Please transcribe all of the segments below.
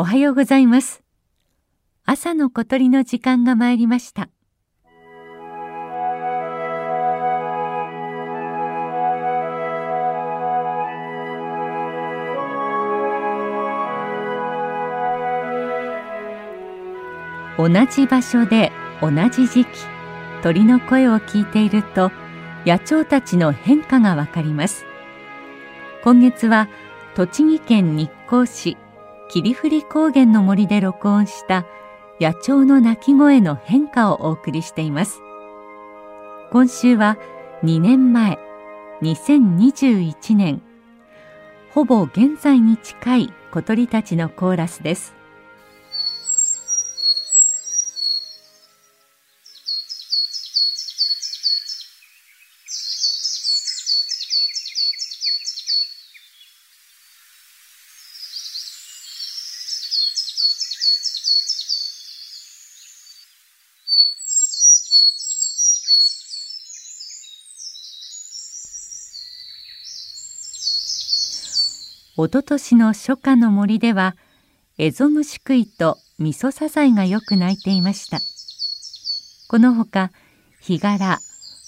おはようございます。朝の小鳥の時間が参りました。同じ場所で同じ時期鳥の声を聞いていると野鳥たちの変化がわかります。今月は栃木県日光市。霧降高原の森で録音した野鳥の鳴き声の変化をお送りしています。今週は2年前2021年。ほぼ現在に近い小鳥たちのコーラスです。おととしの初夏の森ではエゾムシクイとミソサザイがよく鳴いていました。このほかヒガラ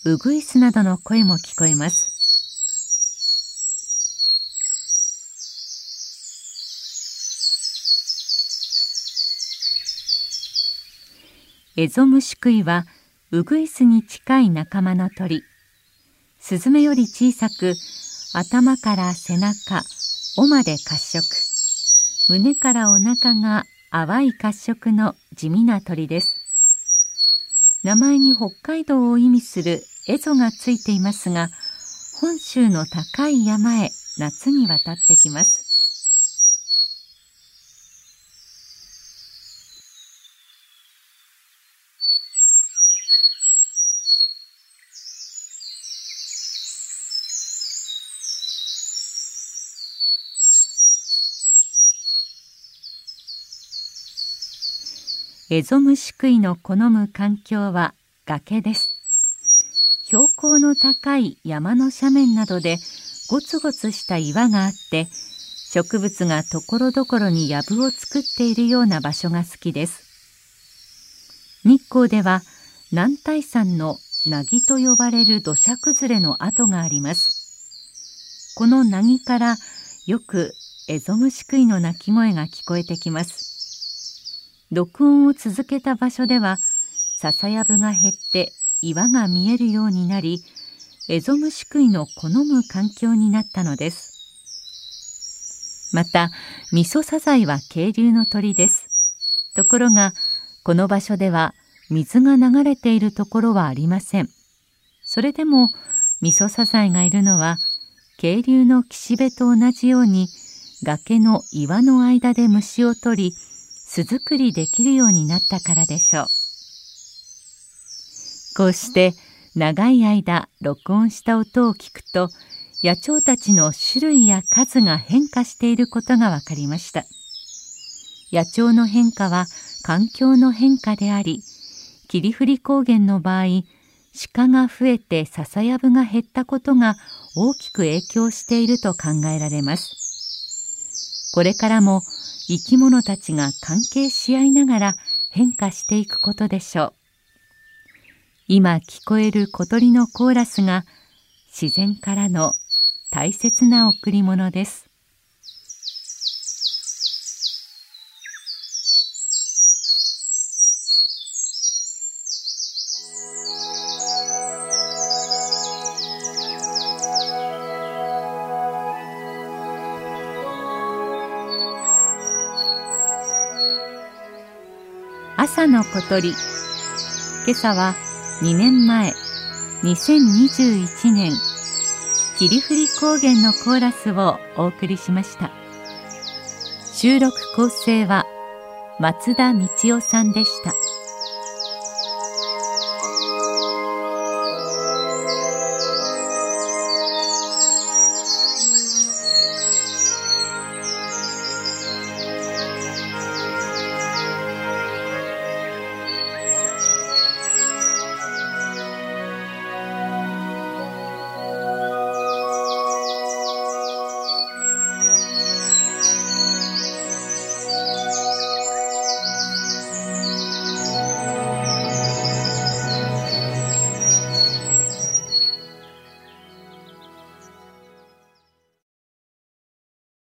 ウグイスなどの声も聞こえます。エゾムシクイはウグイスに近い仲間の鳥。スズメより小さく頭から背中尾まで褐色。胸からお腹が淡い褐色の地味な鳥です。名前に北海道を意味するエゾがついていますが本州の高い山へ夏に渡ってきます。エゾムシクイの好む環境は崖です。標高の高い山の斜面などでゴツゴツした岩があって植物がところどころに藪を作っているような場所が好きです。日光では南大山の凪と呼ばれる土砂崩れの跡があります。この凪からよくエゾムシクイの鳴き声が聞こえてきます。録音を続けた場所では笹やぶが減って岩が見えるようになりエゾムシクイの好む環境になったのです。またミソサザイは渓流の鳥です。ところがこの場所では水が流れているところはありません。それでもミソサザイがいるのは渓流の岸辺と同じように崖の岩の間で虫を取り巣作りできるようになったからでしょう。こうして長い間録音した音を聞くと野鳥たちの種類や数が変化していることが分かりました。野鳥の変化は環境の変化であり霧降高原の場合鹿が増えて笹やぶが減ったことが大きく影響していると考えられます。これからも生き物たちが関係し合いながら変化していくことでしょう。今聞こえる小鳥のコーラスが自然からの大切な贈り物です。朝の小鳥。今朝は2年前2021年霧降高原のコーラスをお送りしました。収録構成は松田道夫さんでした。